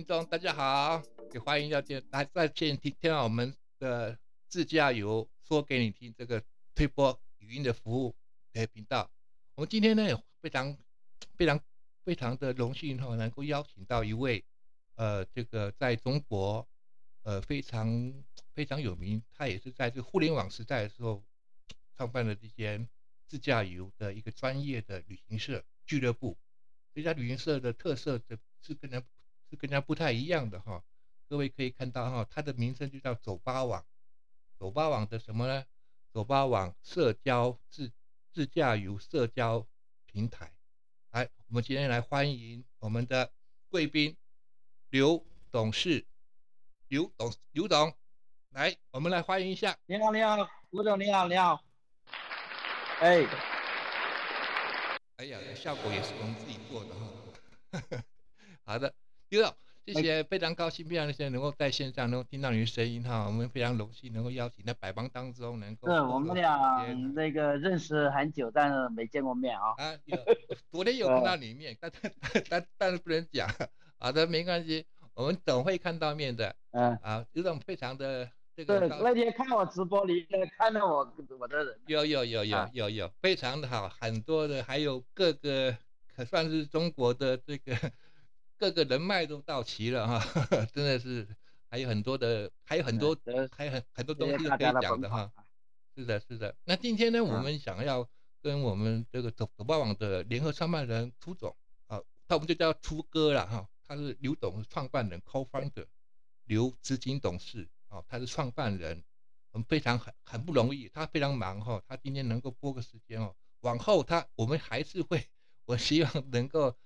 听众大家好，也欢迎要见来在线听听到我们的自驾游说给你听这个推播语音的服务的频道。我们今天呢也非常非常非常的荣幸哈，能够邀请到一位呃这个在中国呃非常非常有名，他也是在这个互联网时代的时候创办了这间自驾游的一个专业的旅行社俱乐部。这家旅行社的特色的是跟人是跟人家不太一样的哈，各位可以看到哈，它的名称就叫走吧网，走吧网的什么呢？走吧网社交自自驾游社交平台。来，我们今天来欢迎我们的贵宾刘董事，刘董刘董，来，我们来欢迎一下。你好，你好，吴总，你好，你好。哎，哎呀，效果也是我们自己做的哈。好的，刘总，谢谢，非常高兴，非常谢谢能够在线上能够听到你的声音哈，我们非常荣幸能够邀请在百忙当中能够。是我们俩那个认识很久，但是没见过面啊。啊，有，昨天有看到你面，但但但但是不能讲。好的，没关系，我们总会看到面的。嗯。啊，刘总非常的这个。对，那天看我直播你看到我我的人。有有有有有有，非常的好，很多的，还有各个可算是中国的这个。各个人脉都到齐了哈，真的是还有很多的，还有很多，还有很很多东西可以讲的哈。是的，是的。那今天呢，我们想要跟我们这个走走吧网的联合创办人涂总啊，他我们就叫涂哥了哈。他是刘董创办人，co-founder，刘资金董事啊，他是创办人，我们非常很很不容易，他非常忙哈，他今天能够拨个时间哦，往后他我们还是会，我希望能够。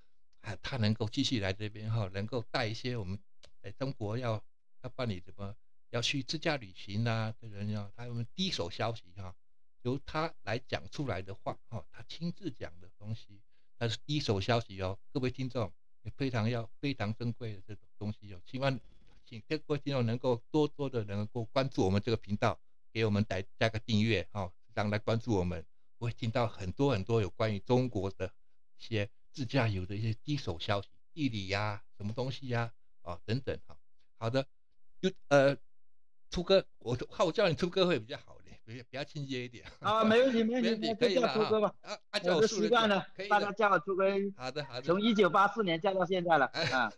啊，他能够继续来这边哈，能够带一些我们在中国要要办理什么要去自驾旅行啊的人呀，他们第一手消息哈，由他来讲出来的话哈，他亲自讲的东西，那是第一手消息哦。各位听众也非常要非常珍贵的这种东西哦，希望请各位听众能够多多的能够关注我们这个频道，给我们带加个订阅哈，让来关注我们，会听到很多很多有关于中国的一些。自驾游的一些第一手消息，地理呀，什么东西呀，啊等等哈。好的，就呃，初哥，我我叫你初哥会比较好点，比比较亲切一点。啊，没问题，没问题，可以叫初哥吧。啊，我习惯了，大家叫我初哥。好的，好的。从一九八四年叫到现在了。啊，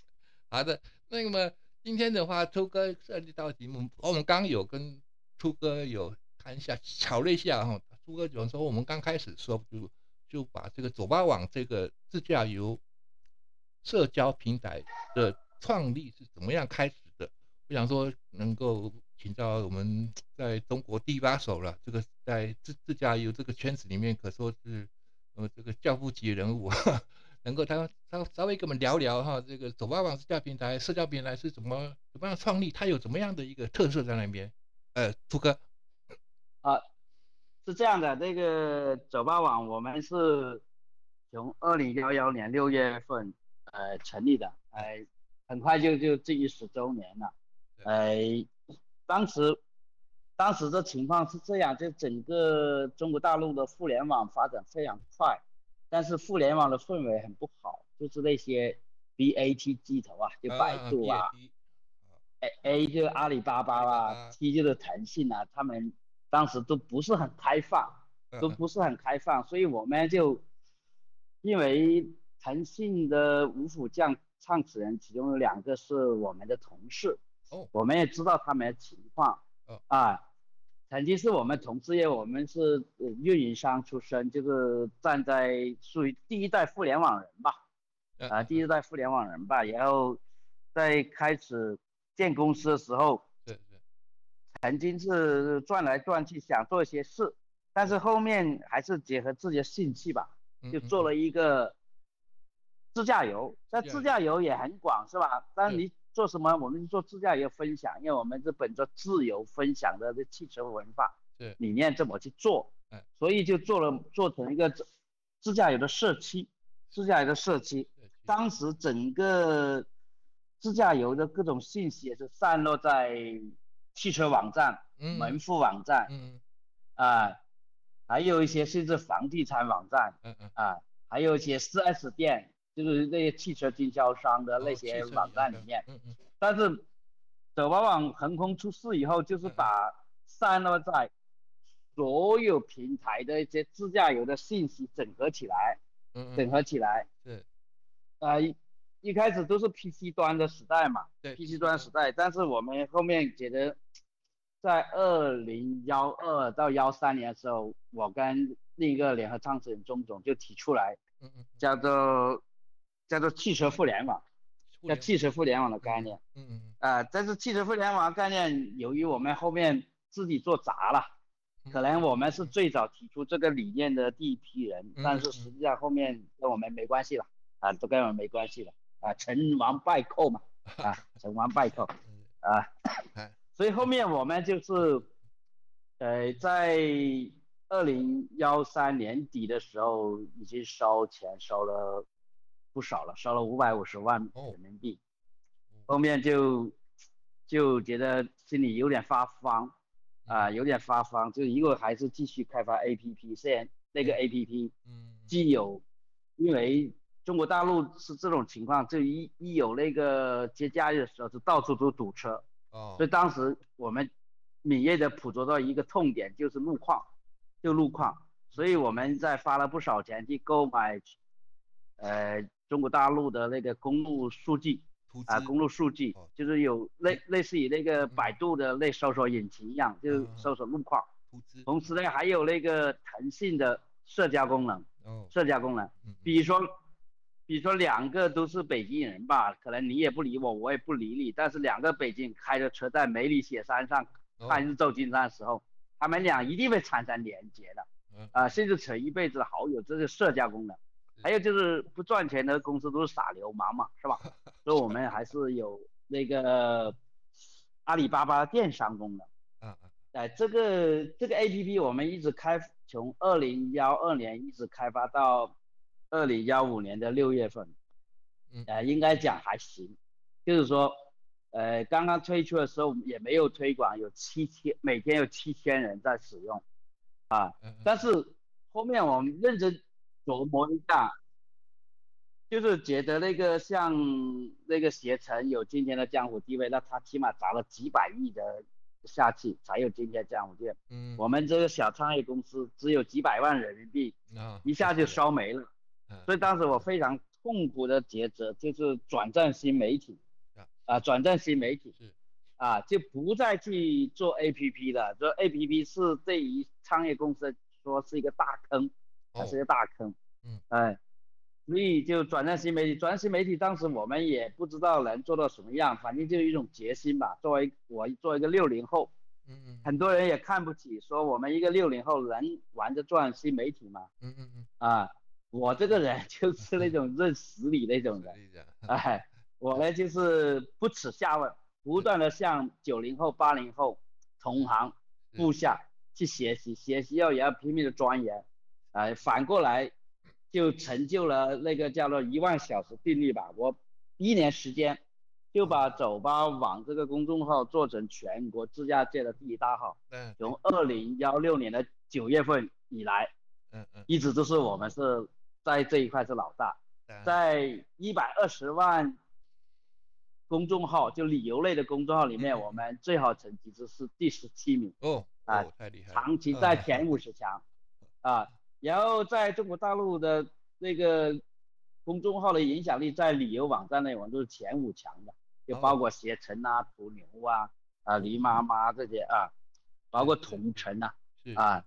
好的。那么今天的话，初哥设计到题目，我们刚有跟初哥有谈一下，巧了一下哈。初哥讲说，我们刚开始说就。就把这个走吧网这个自驾游社交平台的创立是怎么样开始的？我想说能够请教我们在中国第一把手了，这个在自自驾游这个圈子里面可说是呃这个教父级人物，能够他他稍微跟我们聊聊哈，这个走吧网自驾平台社交平台是怎么怎么样创立？它有怎么样的一个特色在那边？呃，朱哥啊。是这样的，这个走吧网我们是从二零幺幺年六月份呃成立的，呃，很快就就这一十周年了，呃，当时当时的情况是这样，就整个中国大陆的互联网发展非常快，但是互联网的氛围很不好，就是那些 B A T 巨头啊，就百度啊，A A 就阿里巴巴啊，T 就是腾讯啊，他们。当时都不是很开放，都不是很开放，所以我们就因为腾讯的五虎将创始人其中有两个是我们的同事，哦，我们也知道他们的情况，啊，曾经是我们同事业，我们是运营商出身，就是站在属于第一代互联网人吧，啊，第一代互联网人吧，然后在开始建公司的时候。曾经是转来转去想做一些事，但是后面还是结合自己的兴趣吧，就做了一个自驾游。那自驾游也很广，是吧？但你做什么，我们做自驾游分享，因为我们是本着自由分享的这汽车文化理念这么去做，所以就做了做成一个自自驾游的社区，自驾游的社区。当时整个自驾游的各种信息也是散落在。汽车网站、门户网站，啊，还有一些甚至房地产网站，啊，还有一些 4S 店，就是那些汽车经销商的那些网站里面。嗯嗯。但是走吧网横空出世以后，就是把散落在所有平台的一些自驾游的信息整合起来，嗯嗯，整合起来。是，啊、一一开始都是 PC 端的时代嘛对，PC 端。时代，但是我们后面觉得，在二零幺二到幺三年的时候，我跟另一个联合创始人钟总就提出来，叫做叫做汽车互联网，叫汽车互联网的概念。嗯嗯啊，但是汽车互联网概念，由于我们后面自己做砸了，嗯，可能我们是最早提出这个理念的第一批人，但是嗯。实际上后面跟我们没关系了，啊，都跟我们没关系了，啊，成王败寇嘛，啊，成王败寇，嗯。啊，哎所以后面我们就是，呃，在二零幺三年底的时候，已经烧钱烧了不少了，烧了五百五十万哦人民币。嗯后面就就觉得心里有点发慌，啊、有点发慌，就一个还是继续开发 APP，虽然那个 APP 嗯既有，因为中国大陆是这种情况，就一一有那个节假日的时候，就到处都堵车，哦。所以当时我们敏锐的捕捉到一个痛点，就是路况，就路况，所以我们在花了不少钱去购买，呃，中国大陆的那个公路数据。啊，资公路数据哦就是有类类似于那个嗯百度的那搜索引擎一样，就搜索路况。同时呢，还有那个腾讯的社交功能，哦。社交功能，嗯。比如说，比如说两个都是北京人吧，可能你也不理我，我也不理你，但是两个北京开着车在梅里雪山上哦看日照金山的时候，他们俩一定会产生连接的，嗯啊、甚至成一辈子的好友，这是社交功能。还有就是不赚钱的公司都是傻流氓嘛，是吧？所以我们还是有那个阿里巴巴电商功能。嗯嗯哎，这个这个 A P P 我们一直开，从二零幺二年一直开发到二零幺五年的六月份，嗯呃，应该讲还行，就是说，呃，刚刚推出的时候也没有推广，有七千，每天有七千人在使用，啊，但是后面我们认真琢磨一下，就是觉得那个像那个携程有今天的江湖地位，那他起码砸了几百亿的下去才有今天江湖地位。嗯我们这个小创业公司只有几百万人民币，啊一下就烧没了。嗯所以当时我非常痛苦的抉择就是转战新媒体啊，啊，转战新媒体是啊，就不再去做 APP 了。做 APP 是对于创业公司说是一个大坑，它是一哦个大坑。嗯，哎，所以就转战新媒体。转战新媒体，当时我们也不知道能做到什么样，反正就是一种决心吧。作为我作为一个六零后，嗯嗯很多人也看不起，说我们一个六零后能玩着转新媒体吗？嗯嗯嗯啊，我这个人 就是那种认死理那种人，哎，我呢就是不耻下问，不断的向九零后、八零后同行部下去学习，学习要也要拼命的钻研，哎，反过来就成就了那个叫做一万小时定律吧。我一年时间就把走吧网这个公众号做成全国自驾界的第一大号，嗯。从二零幺六年的九月份以来，嗯嗯。一直都是我们是在这一块是老大。嗯在一百二十万公众号，就旅游类的公众号里面，我们最好成绩是第十七名，哦啊哦太厉害，长期在前五十强，啊，然后在中国大陆的那个公众号的影响力，在旅游网站内我们都是前五强的，就哦。包括携程啊、途牛啊、啊驴妈妈这些啊，包括同城啊，啊，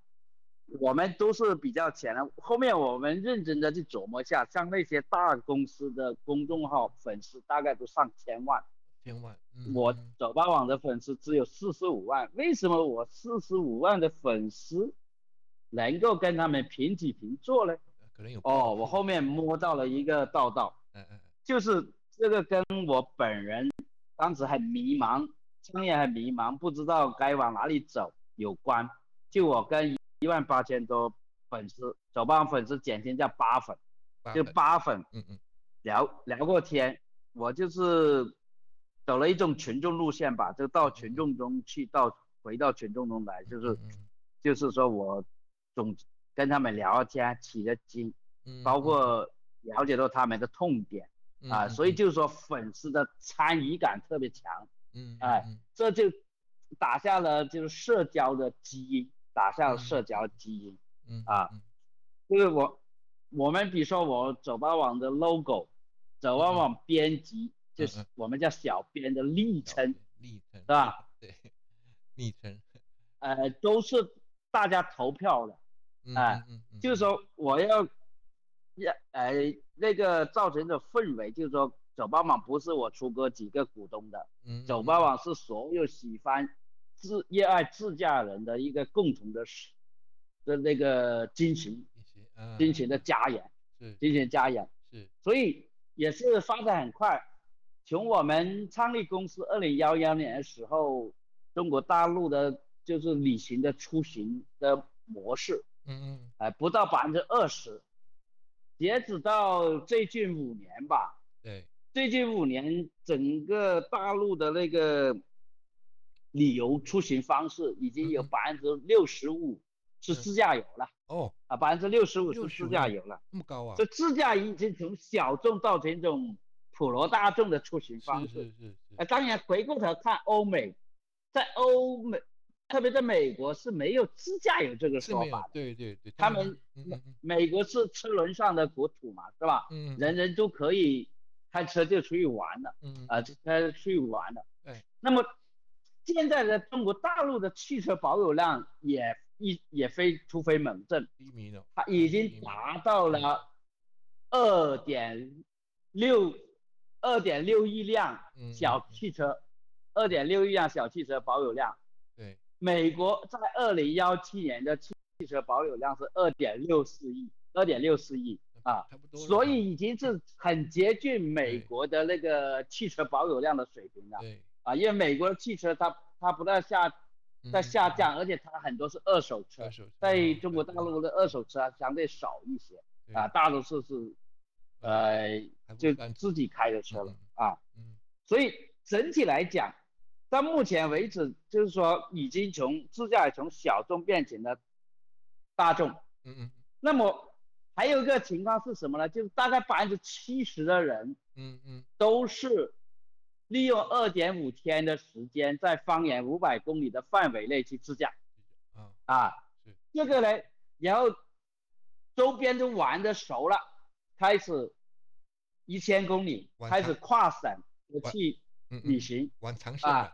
我们都是比较浅的。后面我们认真的去琢磨一下，像那些大公司的公众号粉丝大概都上千万，千万嗯我嗯走吧网的粉丝只有四十五万，为什么我四十五万的粉丝能够跟他们平起平坐呢？可能有哦，我后面摸到了一个道道，嗯嗯嗯就是这个跟我本人当时很迷茫，创业很迷茫，不知道该往哪里走有关。就我跟一万八千多粉丝，走吧粉丝简称叫八粉，就八粉。嗯嗯。聊聊过天，我就是走了一种群众路线吧，就到群众中去，到回到群众中来，就是就是说我总跟他们聊天起了劲，嗯包嗯括了解到他们的痛点啊，所以就是说粉丝的参与感特别强，嗯，哎，这就打下了就是社交的基因，打上社交基因，嗯啊，就是我我们比如说我走吧网的 logo，走吧网编辑就是我们叫小编的昵称，昵称是吧？对，昵称，呃，都是大家投票的。哎，就是说。我要要呃那个造成的氛围，就是说走吧网不是我出哥几个股东的，嗯，走吧网是所有喜欢自热爱自驾人的一个共同的的那个精神，精神的家园，是激情家园，是，所以也是发展很快。从我们创立公司二零幺幺年的时候，中国大陆的就是旅行的出行的模式。嗯嗯，哎，不到百分之二十，截止到最近五年吧。对，最近五年整个大陆的那个旅游出行方式已经有百分之六十五是自驾游了。哦，啊，百分之六十五是自驾游了，这么高啊？这自驾已经从小众到成一种普罗大众的出行方式。是是是。哎，当然回过头看欧美，在欧美。特别在美国是没有自驾游这个说法的，对对对，他们美美国是车轮上的国土嘛，是吧？嗯，人人都可以开车就出去玩了，嗯啊，开出去玩了。对，那么现在的中国大陆的汽车保有量也一也非突飞猛进，低迷了，它已经达到了二点六二点六亿辆小汽车，二点六亿辆小汽车保有量，对。美国在二零幺七年的汽汽车保有量是二点六四亿，二点六四亿啊，所以已经是很接近美国的那个汽车保有量的水平了。对，啊，因为美国的汽车它它不断下在下降，而且它很多是二手车，在中国大陆的二手车相对少一些啊，大多数是呃就自己开的车了啊，所以整体来讲。到目前为止，就是说已经从自驾从小众变成了大众。嗯嗯。那么还有一个情况是什么呢？就是大概百分之七十的人，嗯嗯，都是利用二点五天的时间，在方圆五百公里的范围内去自驾。啊啊，这个呢，然后周边都玩的熟了，开始一千公里，开始跨省去。旅行玩长线啊，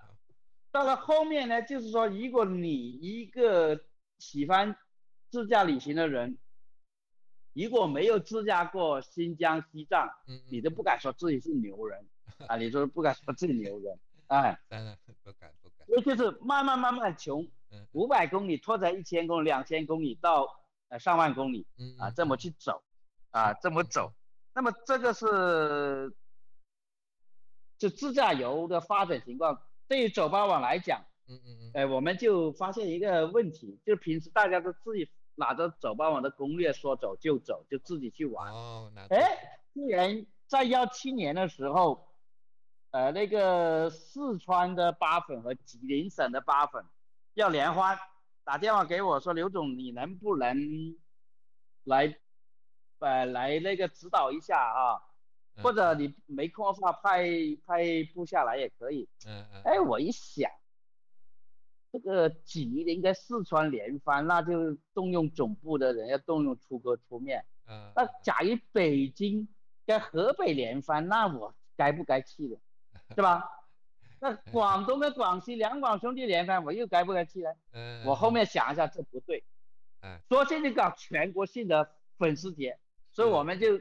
到了后面呢，就是说，如果你一个喜欢自驾旅行的人，如果没有自驾过新疆、西藏，你都不敢说自己是牛人 啊，你说不敢说自己牛人，哎，当然不敢不敢，尤其是慢慢慢慢穷，五百公里拖在一千公里、两千公里到呃上万公里，啊，这么去走，啊，这么走，那么这个是。就自驾游的发展情况，对于走吧网来讲，嗯嗯嗯，哎，我们就发现一个问题，就平时大家都自己拿着走吧网的攻略，说走就走，就自己去玩。哦，哎，既然在幺七年的时候，呃，那个四川的八粉和吉林省的八粉要联欢，打电话给我说，刘总，你能不能来，呃，来那个指导一下啊？或者你没空的话，派派部下来也可以。嗯嗯。哎，我一想，这个吉林跟四川联欢，那就动用总部的人，要动用出哥出面。嗯。那假如北京跟河北联欢，那我该不该去呢？是吧？那广东跟广西两广兄弟联欢，我又该不该去呢？嗯。我后面想一下，这不对。嗯。说现在搞全国性的粉丝节，所以我们就。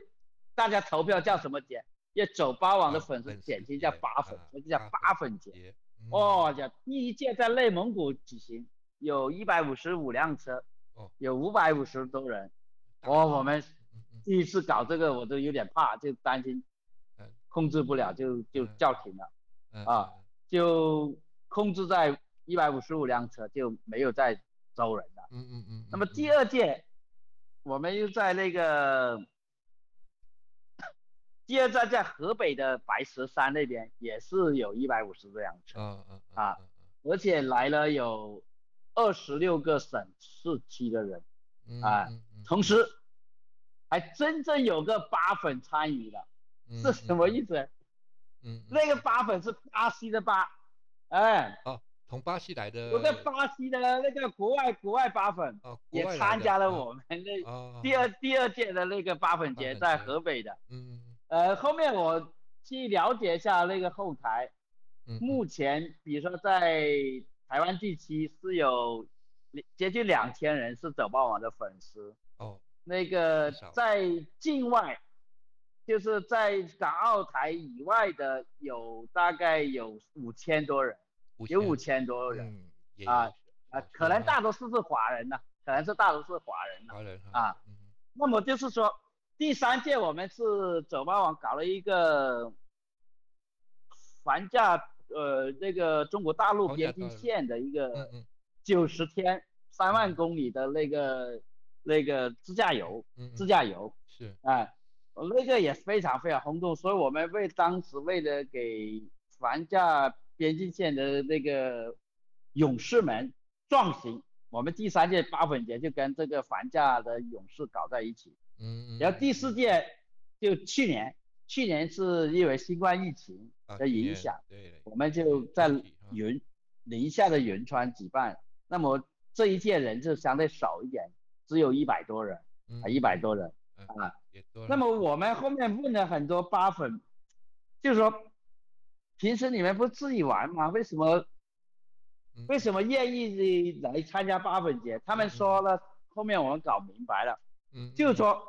大家投票叫什么节？要走八网的粉丝简称叫八粉，所以叫八粉节。哦，叫第一届在内蒙古举行，有一百五十五辆车，有五百五十多人。哦，我们第一次搞这个，我都有点怕，就担心控制不了，就就叫停了。啊，就控制在一百五十五辆车，就没有再招人了。嗯嗯嗯。那么第二届，我们又在那个。第二站在河北的白石山那边，也是有一百五十多辆车，嗯嗯啊，而且来了有二十六个省市区的人，啊，同时还真正有个八粉参与了，嗯是什么意思？嗯，嗯那个八粉是巴西的八，哎，哦，从巴西来的，我在巴西的那个国外国外八粉哦，也参加了哦我们那哦。第二第二届的那个八粉节，在河北的。嗯呃，后面我去了解一下那个后台，嗯，目前比如说在台湾地区是有接近两千人是走霸王的粉丝，哦，那个在境外，就是在港澳台以外的有大概有五千多人，有五千多人嗯啊啊，哦可能大多数是华人呐、可能是大多数是华人呐、华人啊，嗯那么就是说，第三届我们是走吧网搞了一个房价，呃，那个中国大陆边境线的一个嗯九十天三万公里的那个那个自驾游，嗯，自驾游，是。哎，那个也非常非常轰动，所以我们为当时为了给房价边境线的那个勇士们壮行，我们第三届八粉节就跟这个房价的勇士搞在一起。嗯，然后第四届就去年，去年是因为新冠疫情啊的影响，，对，我们就在云宁夏的云川举办。那么这一届人就相对少一点，只有一百多人啊，一百多人嗯啊。那么我们后面问了很多八粉，就是说，平时你们不自己玩吗？为什么嗯为什么愿意来参加八粉节？他们说了，后面我们搞明白了。嗯，就是说，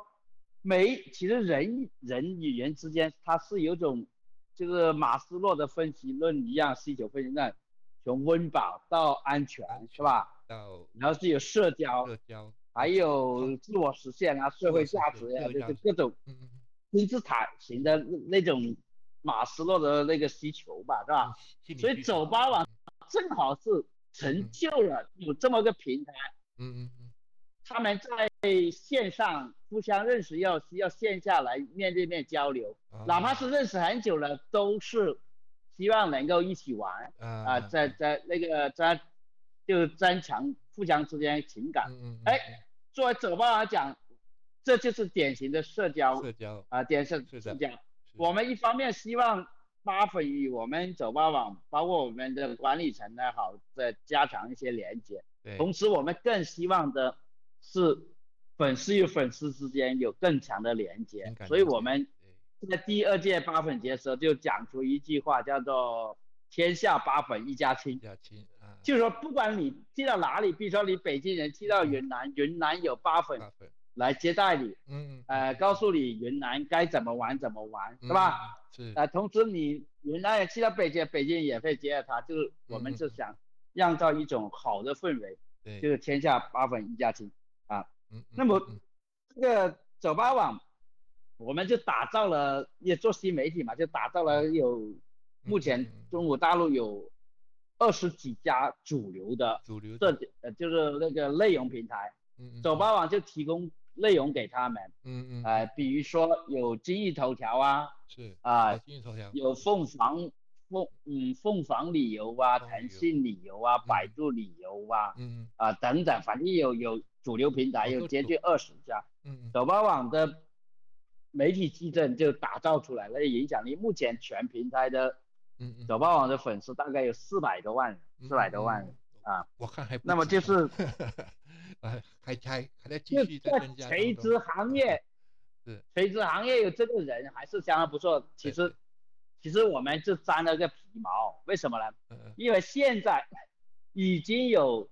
每其实人人与人之间，它是有种，就是马斯洛的分析论一样，需求分析论，从温饱到安全，是吧？到然后是有社交，社交，还有自我实现啊，社会价值呀、就是各种金字塔型的那那种马斯洛的那个需求吧，是吧？所以走吧网正好是成就了有这么个平台，嗯嗯嗯他们在线上互相认识要需要线下来面对面交流，嗯，哪怕是认识很久了，都是希望能够一起玩。啊，啊在在那个在就增强互相之间情感。嗯嗯，哎作为走吧来讲，这就是典型的社交社交，啊，典型社交。我们一方面希望八粉与我们走吧网，包括我们的管理层呢，好再加强一些连接。对，同时，我们更希望的是粉丝与粉丝之间有更强的连接所以，我们在第二届八粉节的时候就讲出一句话，叫做“天下八粉一家亲”。一家亲啊，就是说，不管你去到哪里，比如说你北京人去到云南，云南有八粉来接待你，嗯告诉你云南该怎么玩怎么玩，是吧？？嗯是，呃，同时你云南人去到北京，北京也会接待他，就是我们是想酿造一种好的氛围，对，就是天下八粉一家亲。啊，嗯那么嗯这个走吧网，我们就打造了，也做新媒体嘛，就打造了有目前中国大陆有二十几家主流的主流这呃就是那个内容平台，嗯走，吧网就提供内容给他们，嗯嗯，呃，比如说有今日头条啊，是啊哦今日头条，有凤凰凤嗯凤凰旅游啊，腾讯旅游啊，百嗯度旅游啊，嗯啊等等，反正有有主流平台有接近二十家，嗯嗯。走吧网的媒体矩阵就打造出来了，影响力目前全平台的嗯嗯，走吧网的粉丝大概有四百多万四百多万啊，我看还不那么就是啊，还还还在继续在在增加垂直行业，是。垂直行业有这个人还是相当不错。其实，其实我们就沾了个皮毛，为什么呢？因为现在已经有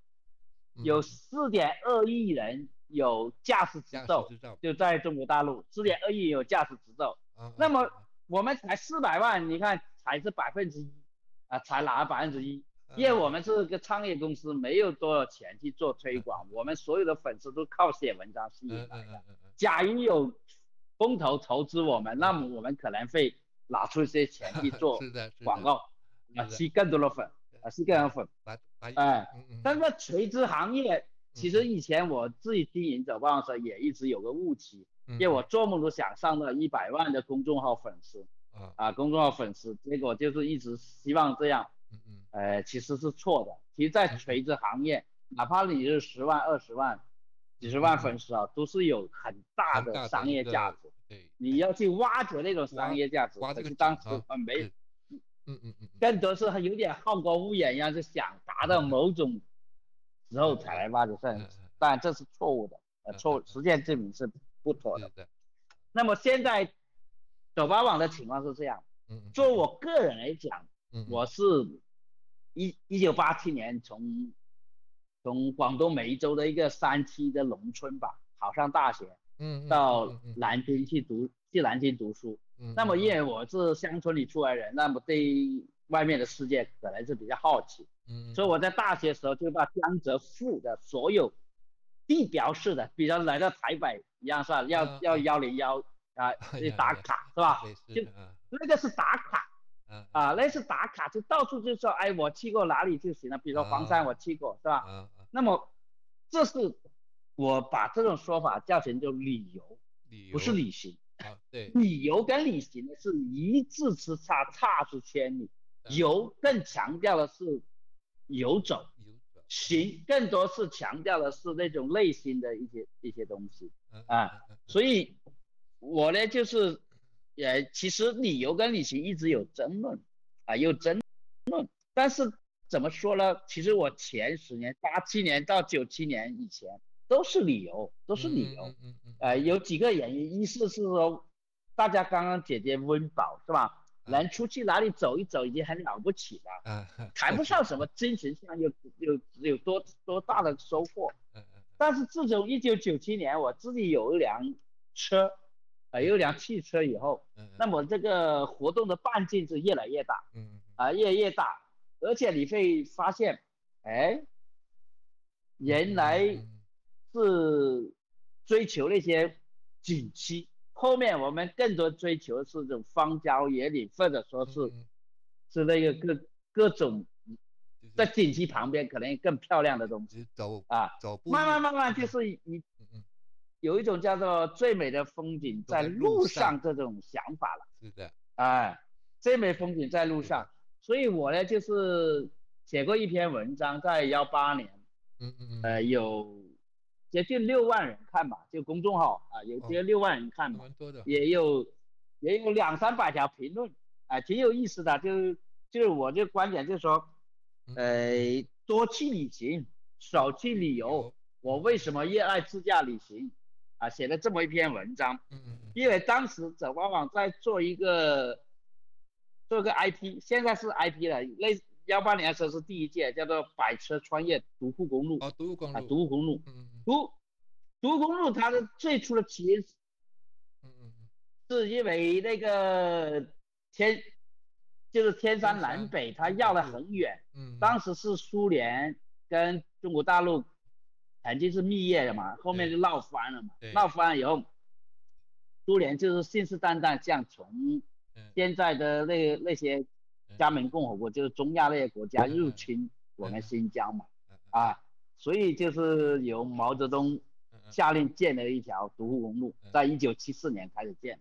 嗯有嗯四点二亿人有驾驶执照，就在中国大陆，四点二亿有驾驶执照。啊那么啊。我们才四百万，你看才是百分之一啊，才拿百分之一。啊因为我们是个创业公司，没有多少钱去做推广，我们所有的粉丝都靠写文章吸引嗯来的。假如有风投投资我们，那么我们可能会拿出一些钱去做 广告，啊，吸更多的粉，啊，吸更多的粉。把把哎，但是垂直行业，其实嗯以前我自己经营走吧的时候，也一直有个误区，嗯因为我做梦都想上到一百万的公众号粉丝啊。啊，公众号粉丝，结果就是一直希望这样，嗯嗯。呃，其实是错的。其实，在垂直行业，哪怕你是十万、二十万，几十万粉丝啊，都是有很大的的商业价值。对，你要去挖掘那种商业价值，挖这个可是当时井啊呃没，嗯嗯嗯嗯，更多是有点好高骛远一样，是想达到某种时候才来挖掘嗯上，当然这是错误的，呃嗯错嗯实践证明是不妥的，那么现在抖吧网的情况是这样，嗯嗯，就我个人来讲，嗯，嗯。我是一一九八七年从从广东梅州的一个山区的农村吧，考上大学，嗯嗯到南京去读去南京读书。嗯，那么嗯因为我是乡村里出来人，那么对外面的世界可能是比较好奇，嗯，所以我在大学时候就把江浙沪的所有地标式的，比如来到台北一样是吧？要啊要啊幺零幺啊哎 去打卡是吧？就那个是打卡啊啊，那是打卡，就到处就说哎我去过哪里就行了，比如说黄山啊我去过是吧？那么这是我把这种说法叫成就旅游，理不是旅行。啊，对，旅游跟旅行呢是一字之差，差之千里。嗯游更强调的是游走，行更多是强调的是那种内心的一些一些东西。嗯啊所以，我呢就是，呃，其实旅游跟旅行一直有争论，啊，有争论。但是怎么说呢？其实我前十年，八七年到九七年以前都是旅游，都是旅游。嗯嗯嗯，呃，有几个原因，一是是说，大家刚刚姐姐温饱是吧？能出去哪里走一走已经很了不起了，啊，谈不上什么精神上有有有多多大的收获。嗯嗯但是自从一九九七年我自己有一辆车，呃，有一辆汽车以后，嗯，那么这个活动的半径是越来越大嗯啊、越来越大，而且你会发现，哎，原来嗯是追求那些景区，后面我们更多追求是这种荒郊野岭，或者说是嗯。是那个各各种在景区旁边可能更漂亮的东西走啊。走步慢慢慢慢就是你嗯嗯有一种叫做最美的风景在路路上上这种想法了，是的，哎，最美风景在路上，所以我呢就是写过一篇文章，在幺八年，嗯嗯嗯，呃，有接近六万人看吧，就公众号啊，有接近六万人看吧，蛮多的，也有也有两三百条评论，啊，挺有意思的，就是就是我这观点就是说，嗯呃，多去旅行，少去旅游，，我为什么热爱自驾旅行？啊，写了这么一篇文章，嗯因为当时走吧网在做一个做一个 IP，现在是 IP 了，类幺八年的时候是第一届，叫做百车穿越独库公路啊，独库公啊，路，独库公路，嗯独独库公路它的最初的起因嗯嗯嗯，是因为那个天就是天山南北，它南绕得很远。嗯，当时是苏联跟中国大陆曾经是蜜月的嘛，后面就闹翻了嘛对，闹翻了以后，苏联就是信誓旦旦想从嗯现在的那那些加盟共和国，就是中亚那些国家入侵我们新疆嘛，啊，所以就是由毛泽东下令建了一条独库公路嗯，在一九七四年开始建。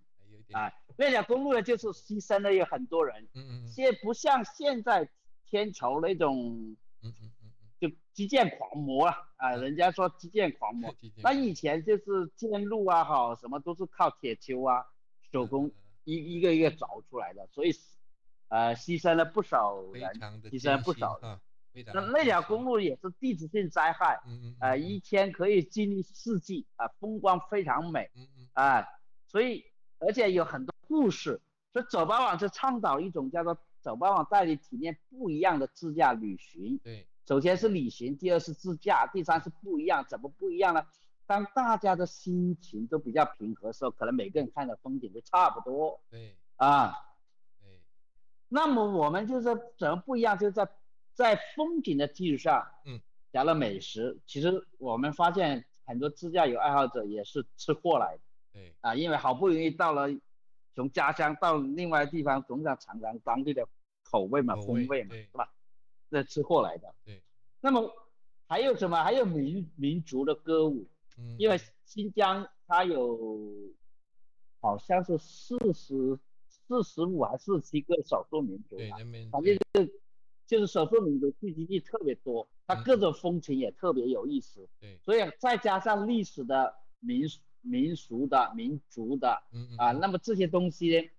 啊，那条公路呢，就是牺牲了有很多人，嗯嗯嗯。现不像现在天朝那种嗯嗯嗯就基建狂魔啊，啊，嗯人家说基建狂魔，嗯，那以前就是建路啊，好什么都是靠铁锹啊，手工嗯一一个一个凿出来的，所以呃牺牲了不少人，牺牲了不少人。那那条公路也是地质性灾害，嗯嗯呃，嗯一天可以经历四季啊，风光非常美。嗯嗯啊，所以而且有很多故事，所以走吧网是倡导一种叫做走吧网带你体验不一样的自驾旅行。对，首先是旅行，第二是自驾，第三是不一样。怎么不一样呢？当大家的心情都比较平和的时候，可能每个人看的风景都差不多对啊。对，那么我们就是怎么不一样？就是在在风景的基础上，嗯，加了美食。其实我们发现很多自驾游爱好者也是吃货来的。对，啊，因为好不容易到了从家乡到另外地方，总想尝尝当地的口味嘛、味风味嘛，是吧？那吃货来的。对。那么还有什么？还有民民族的歌舞，嗯，因为新疆它有好像是四十四十五还是七个少数民族吧，对反正就是少数民族聚集地特别多，它各种风情也特别有意思。对，所以再加上历史的民民俗的民族的嗯嗯啊，那么这些东西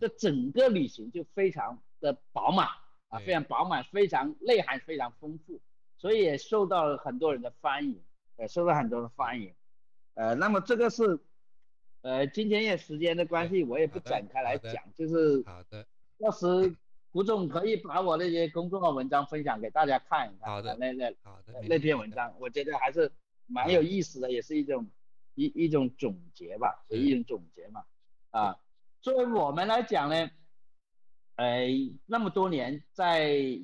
这整个旅行就非常的饱满啊，非常饱满，非常内涵非常丰富，所以也受到了很多人的欢迎，呃，受到很多人的欢迎。呃，那么这个是，呃，今天也时间的关系，我也不展开来讲，就是好的，到时胡总可以把我那些公众号文章分享给大家看一看，好的啊那那好的，那篇文章，我觉得还是蛮有意思的，也是一种一一种总结吧，是一种总结嘛。啊，作为我们来讲呢，呃，那么多年在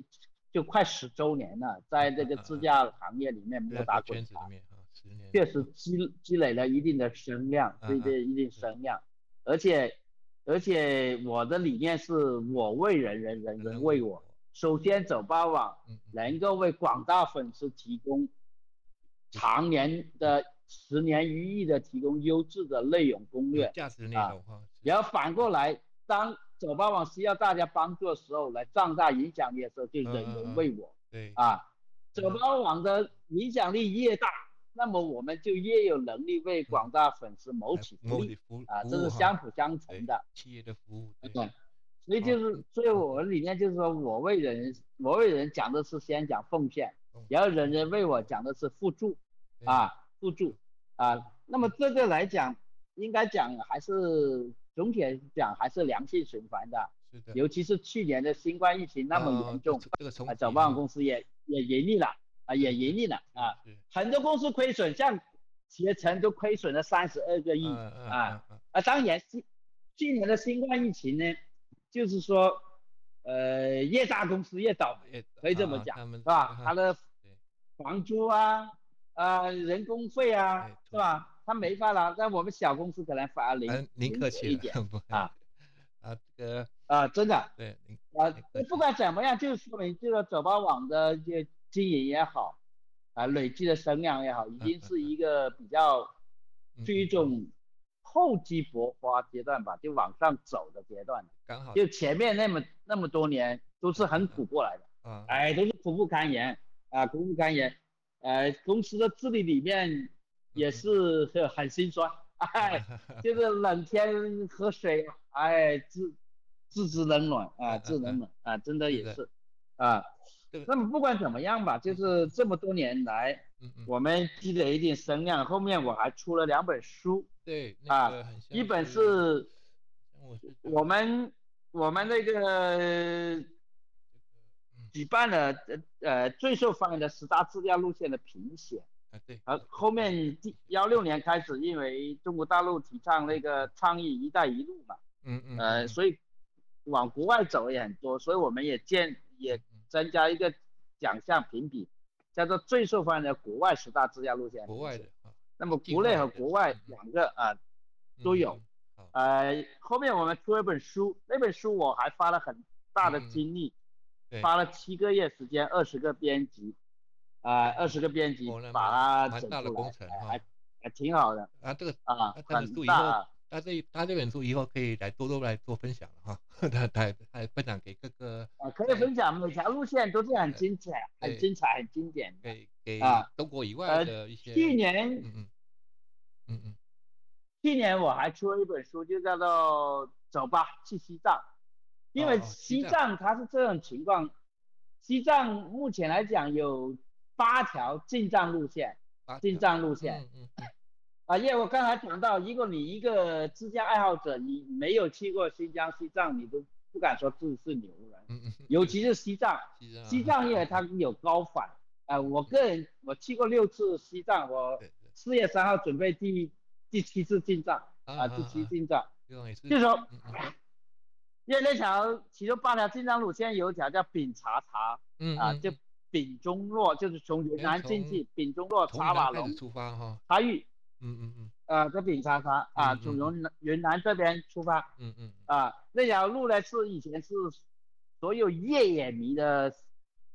就快十周年了，在这个自驾行业里面在摸打滚打，确实积积累了一定的声量，嗯对对，一定声量，而且而且我的理念是我为人人，人人为我。，首先，走吧网能够为广大粉丝提供常年的、十年如一的提供优质的内容攻略，价值内啊容哈，然后反过来，当走吧网需要大家帮助的时候，来壮大影响力的时候，就人人为我对，啊。走吧网的影响力越大，那么我们就越有能力为广大粉丝谋取福利啊，这是相辅相成的。企业的服务，对，对，所以就是，所以我的理念就是说，我为人，我为人讲的是先讲奉献嗯，然后人人为我讲的是互助，啊，互助啊。那么这个来讲，应该讲还是总体来讲还是良性循环的，是的，尤其是去年的新冠疫情那么呃严重，这个冲啊，击走吧哈公司也也盈利了啊，也盈利了啊，很多公司亏损，像携程都亏损了三十二个亿啊。啊，当然，去去年的新冠疫情呢，就是说，呃，越大公司越倒霉，可以这么讲，是吧？啊它的房租啊，啊，人工费啊哎，是吧？它没发了，但我们小公司可能反而零嗯，您客气了，和一点啊啊，这个啊，真的对，您啊不管怎么样，就是说明这个走吧网的这经营也好，啊，累积的声量也好，已经是一个比较嗯是一嗯种厚积薄发阶段吧，就往上走的阶段。刚好就前面那么那么多年都是很苦过来的，啊，哎，都是苦不堪言啊，苦不堪言。呃，公司的治理里面也是很很心酸，哎，就是冷天喝水，哎，自自知冷暖啊，自冷暖啊，真的也是。啊。那么不管怎么样吧，就是这么多年来，我们积累一定声量，后面我还出了两本书，对，啊一本是我们我们那个举办了呃呃最受欢迎的十大自驾路线的评选，啊对，而后面第幺六年开始，因为中国大陆提倡那个倡议“一带一路”嘛，嗯嗯呃，嗯所以往国外走也很多，所以我们也建也嗯增加一个奖项评比，叫做最受欢迎的国外十大自驾路线。国外的。啊那么国内和国外两个啊都有。嗯，呃，后面我们出了一本书，那本书我还花了很大的精力，对，花了七个月时间，二十个编辑，啊、二十个编辑把它蛮整出来大的工程，还还挺好的啊这个啊，那这本很书以后。他这他这本书以后可以来多多来做分享了哈，他他他分享给各个啊，可以分享，每条路线都是很精彩、很精彩、很经典的。给给啊中国以外呃的一些，去年嗯嗯嗯嗯去年我还出了一本书，就叫做《走吧去西藏》，因为西藏它是这种情况，西藏目前来讲有八条进藏路线，八进条藏路线嗯嗯嗯。啊，因为我刚才讲到，如果你一个自驾爱好者，你没有去过新疆、西藏，你都不敢说自己是牛人，嗯嗯嗯，尤其是 西藏，西藏因为它有高反，啊，我个人我去过六次西藏，我四月三号准备第第七次进藏啊，第七进藏，就说，因为那条其中八条进藏路线有一条叫丙察察啊，就丙中洛，就是从云南进去，丙中洛、从察瓦龙。出发哈，茶玉嗯嗯嗯。啊，这丙察察啊，从云南云南这边出发。嗯嗯啊，那条路呢是以前是所有越野迷的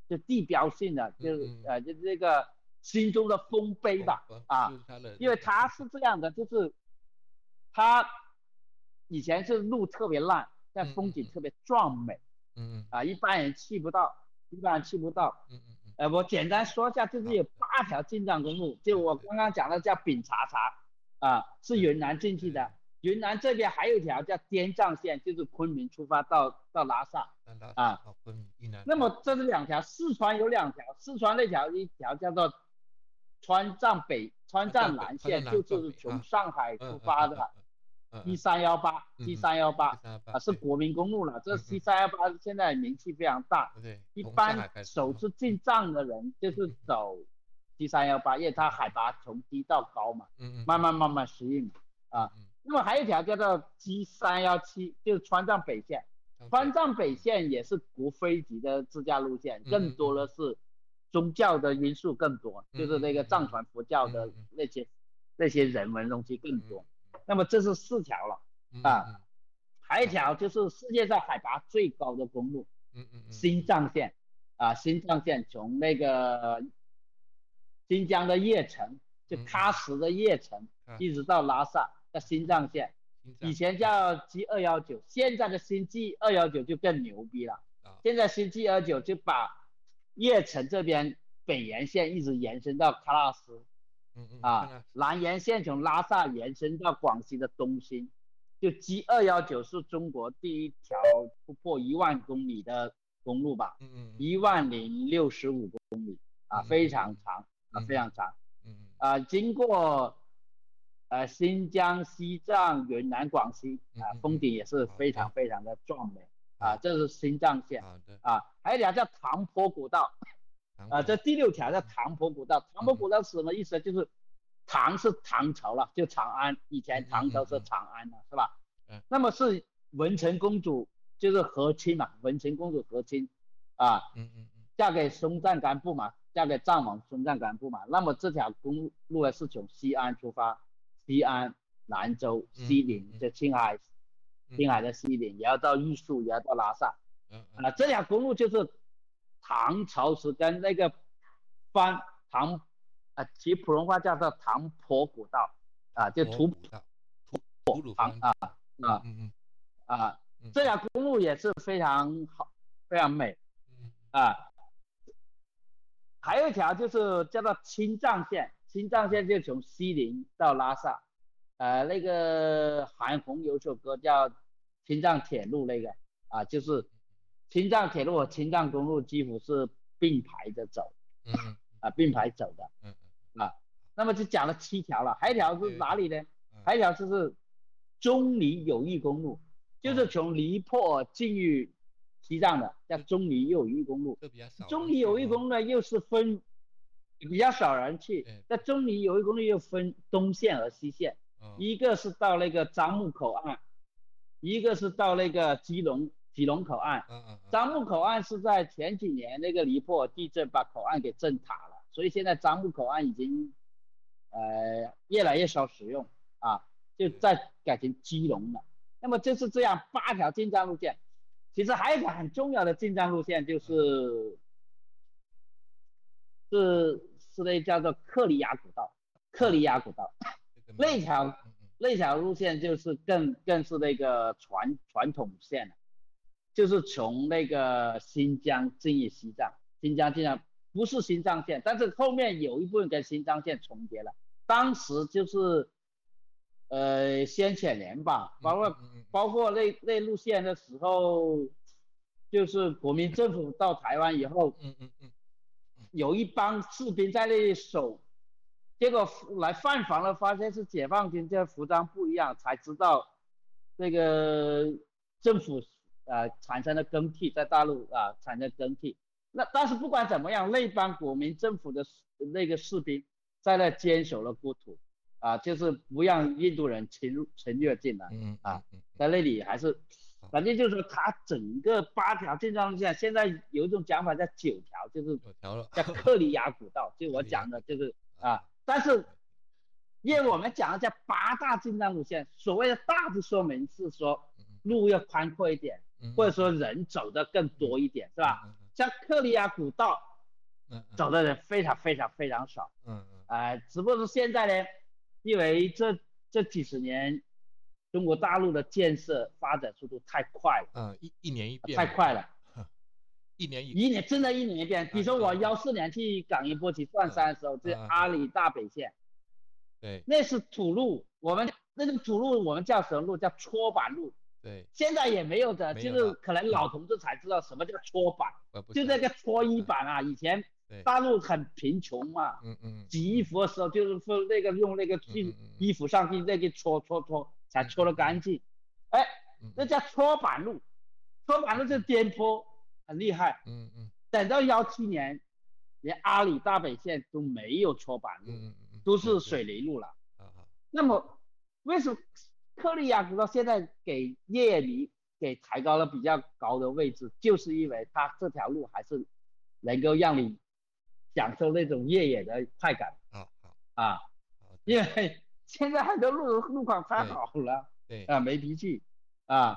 就地标性的，就呃就是这个心中的丰碑吧。哦啊因为它是这样的，就是它以前是路特别烂，但风景特别壮美。嗯嗯。啊，一般人去不到，一般人去不到。嗯嗯嗯呃，我简单说一下，就是有八条进藏公路，就我刚刚讲的叫丙察察，啊，是云南进去的。云南这边还有一条叫滇藏线，就是昆明出发到到拉萨，啊，昆明云南。那么这是两条，四川有两条，四川那条一条叫做川藏北、川藏南线，就是从上海出发的。T 三幺八，T 三幺八啊，是国民公路了。这 T 三幺八现在名气非常大。对，一般首次进藏的人就是走 T 三幺八，因为它海拔从低到高嘛，嗯嗯，慢慢慢慢适应啊。那么还有一条叫做 G 三幺七，就是川藏北线。川藏北线也是国非级的自驾路线，更多的是宗教的因素更多，就是那个藏传佛教的那些那些人文东西更多。那么这是四条了啊，还一条就是世界上海拔最高的公路，嗯嗯嗯，新藏线啊，新藏线从那个新疆的叶城，就喀什的叶城，一直到拉萨，叫新藏线，以前叫 G 二幺九，现在的新 G 二幺九就更牛逼了，现在新 G 二九就把叶城这边北沿线一直延伸到喀纳斯。嗯嗯啊，南延线从拉萨延伸到广西的东兴，就 G 二幺九是中国第一条突破一万公里的公路吧？嗯嗯，一万零六十五公里啊，非常长啊，非常长。嗯嗯啊，经过呃新疆、西藏、云南、广西啊，风景也是非常非常的壮美啊，这是新藏线。啊，还有一条叫唐坡古道。啊，这第六条叫唐伯古道。唐伯古道是什么意思？就是唐是唐朝了，就长安。以前唐朝是长安了，是吧？嗯。那么是文成公主，就是和亲嘛，文成公主和亲啊。嗯嗯嗯。嫁给松赞干布嘛，嫁给藏王松赞干布嘛。那么这条公路呢，是从西安出发，西安、兰州、西宁，就青海，青海的西宁，也要到玉树，也要到拉萨。嗯嗯。啊，这条公路就是。唐朝时跟那个方唐啊，其普通话叫做唐婆古道啊，就土土土唐啊啊嗯嗯啊，这条公路也是非常好，非常美啊。还有一条就是叫做青藏线，青藏线就从西宁到拉萨，呃，那个韩红有首歌叫《青藏铁路》那个啊，就是。青藏铁路和青藏公路几乎是并排着走，嗯，啊并排走的，啊，那么就讲了七条了，还有一条是哪里呢？还有一条就是中尼友谊公路，就是从尼泊尔进入西藏的，叫中尼友谊公路。中尼友谊公路呢又是分比较少人去，那中尼友谊公路又分东线和西线，一个是到那个樟木口岸，一个是到那个基隆。吉隆口岸，嗯嗯樟木口岸是在前几年那个尼泊尔地震把口岸给震塌了，所以现在樟木口岸已经，呃，越来越少使用啊，就在改成基隆了。那么就是这样八条进藏路线，其实还有一条很重要的进藏路线就是，是是那叫做克里亚古道，克里亚古道，那条那条路线就是更更是那个传传统线了。就是从那个新疆进入西藏，新疆进藏不是新藏线，但是后面有一部分跟新藏线重叠了。当时就是，呃，先遣连吧，包括包括那那路线的时候，就是国民政府到台湾以后，嗯嗯嗯，有一帮士兵在那里守，结果来犯防了，发现是解放军，这服装不一样，才知道那个政府。呃，产生了更替，在大陆啊产生更替。那但是不管怎么样，那帮国民政府的那个士兵在那坚守了国土，啊，就是不让印度人侵入侵略进来，嗯啊，在那里还是，反正就是说他整个八条进藏路线，现在有一种讲法叫九条，就是九条了，叫克里亚古道，就我讲的就是啊，但是因为我们讲的叫八大进藏路线，所谓的大的说明是说路要宽阔一点。或者说人走的更多一点，是吧？像克里亚古道，走的人非常非常非常少。嗯嗯。哎，只不过是现在呢，因为这这几十年，中国大陆的建设发展速度太快了。嗯，一一年一变。太快了。一年一一年真的一年一变。比如说我幺四年去港英波及断山的时候，就是阿里大北线，对，那是土路，我们那个土路我们叫什么路？叫搓板路。对，现在也没有的，就是可能老同志才知道什么叫搓板，就那个搓衣板啊，以前，大陆很贫穷嘛，嗯嗯洗衣服的时候就是说那个用那个去衣服上去那个搓搓搓才搓得干净，哎，嗯，那叫搓板路，搓板路就是颠簸，很厉害。嗯嗯。等到幺七年，连阿里大北线都没有搓板路，嗯嗯嗯，都是水泥路了。那么为什么克利亚古道现在给越野迷给抬高了比较高的位置，就是因为它这条路还是能够让你享受那种越野的快感。好。好啊，因为现在很多路路况太好了对，啊，没脾气。啊，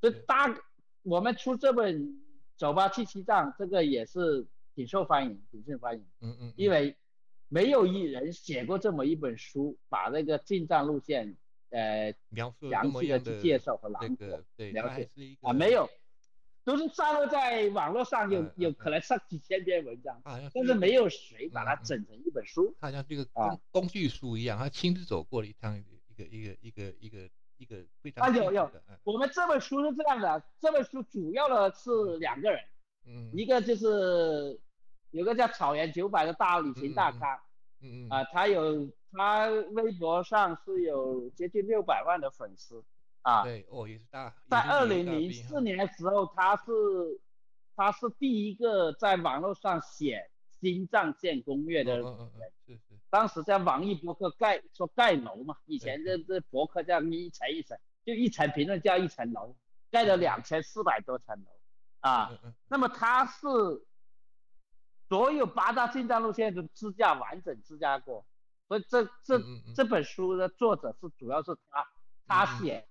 这大我们出这本《走吧去西藏》，这个也是挺受欢迎，挺受欢迎。嗯嗯，因为没有一人写过这么一本书，把那个进藏路线，呃，描述详细的去介绍和这囊括个，对，了解是一。个啊，没有，都是散落在网络上，有有可能上几千篇文章，但是没有谁把它整成一本书。它好像这个啊。工工具书一样，他亲自走过了一趟一个一个一个一个一个非常啊有有我们这本书是这样的，这本书主要的是两个人，嗯。一个就是有个叫草原九百的大旅行大嗯嗯嗯咖，嗯嗯。啊，他有他微博上是有接近六百万的粉丝啊，对哦也是大，在二零零四年的时候，他是他是第一个在网络上写新藏线攻略的嗯嗯嗯人，嗯是是。当时在网易博客盖说盖楼嘛，以前这这博客叫一层一层，就一层评论叫一层楼，盖了两千四百多层楼啊。嗯嗯那么他是所有八大进藏路线都自驾完整自驾过，所以这这这本书的作者是主要是他他写，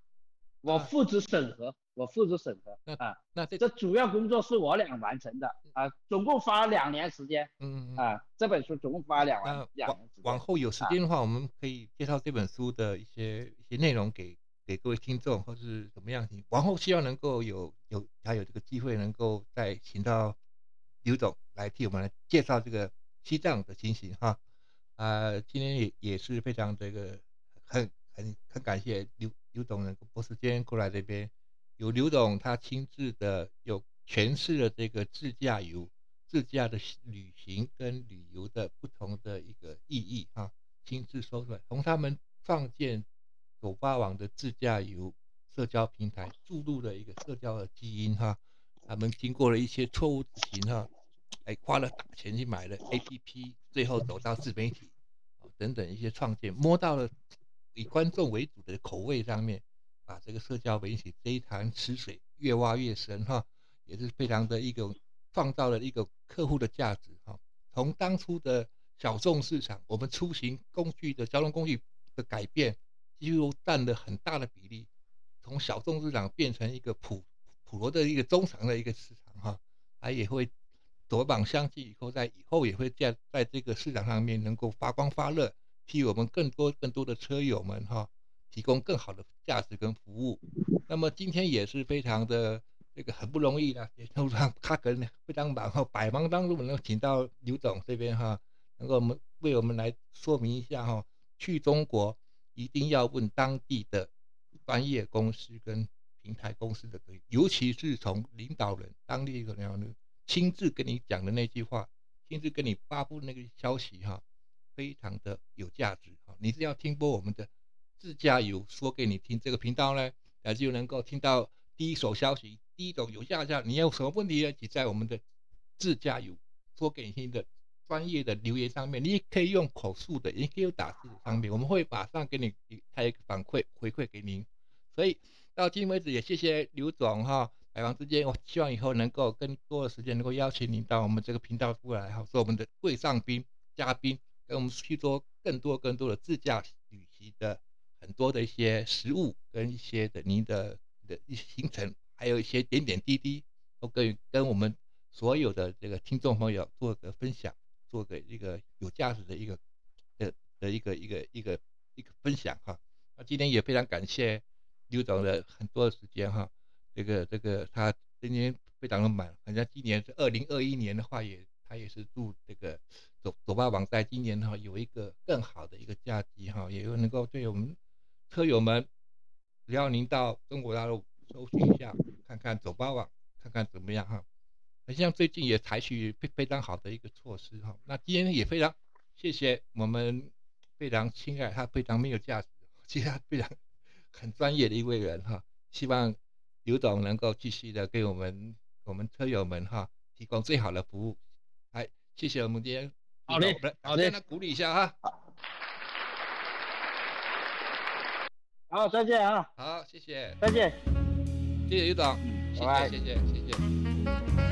我啊负责审核，我负责审核啊，那这这主要工作是我俩完成的啊，总共花了两年时间嗯嗯嗯啊，这本书总共花了两那年两往年时间。往后有时间的话，我们可以介绍这本书的一些一些内容给给各位听众，或是怎么样。往后希望能够有有还有这个机会，能够再请到刘总来替我们来介绍这个西藏的情形哈。啊、今天也也是非常这个很很很感谢刘刘总能够拨时间过来这边，有刘总他亲自的有诠释了这个自驾游。自驾的旅行跟旅游的不同的一个意义哈，亲自说出来，从他们创建走吧网的自驾游社交平台注入了一个社交的基因哈，他们经过了一些错误执行哈，哎花了大钱去买了 APP，最后走到自媒体啊等等一些创建，摸到了以观众为主的口味上面，把这个社交媒体这一潭池水越挖越深哈，也是非常的一个创造了一个客户的价值哈。从当初的小众市场，我们出行工具的交通工具的改变，几乎占了很大的比例，从小众市场变成一个普普罗的一个中长的一个市场哈，它也会夺榜相继以后，在以后也会在在这个市场上面能够发光发热，替我们更多更多的车友们哈提供更好的价值跟服务。那么今天也是非常的这个很不容易的，也都让他可能非常忙哈，百忙当中能够请到刘总这边哈，能够我们为我们来说明一下哈，去中国一定要问当地的专业公司跟平台公司的，尤其是从领导人当地的领导人亲自跟你讲的那句话，亲自跟你发布那个消息哈，非常的有价值哈，你只要听播我们的自驾游说给你听这个频道呢。那就能够听到第一手消息，第一种有价值。你有什么问题呢？只在我们的自驾游说给你听的专业的留言上面，你也可以用口述的，也可以用打字的上面，我们会马上给你开一个反馈回馈给您。所以到今为止，也谢谢刘总哈。百忙之间，我希望以后能够更多的时间能够邀请您到我们这个频道过来哈，做我们的贵上宾嘉宾，跟我们去做更多更多的自驾旅行的。很多的一些食物跟一些的您的的一些行程，还有一些点点滴滴，都可以跟我们所有的这个听众朋友做个分享，做个一个有价值的一个的的一个一个一个一个分享哈。那今天也非常感谢刘总的很多的时间哈，这个这个他今年非常的满，好像今年是二零二一年的话也，他也是祝这个走走吧网在今年哈有一个更好的一个假期哈，也有能够对我们车友们，只要您到中国大陆搜寻一下，看看走吧网，看看怎么样哈。好像最近也采取非非常好的一个措施哈，那今天也非常谢谢我们非常亲爱他非常没有价值，其实他非常 很专业的一位人哈，希望刘总能够继续的给我们我们车友们哈提供最好的服务，哎谢谢我们今天好嘞好嘞，那鼓励一下哈，好再见啊，好谢谢。再见，谢谢刘总，谢谢谢谢谢谢。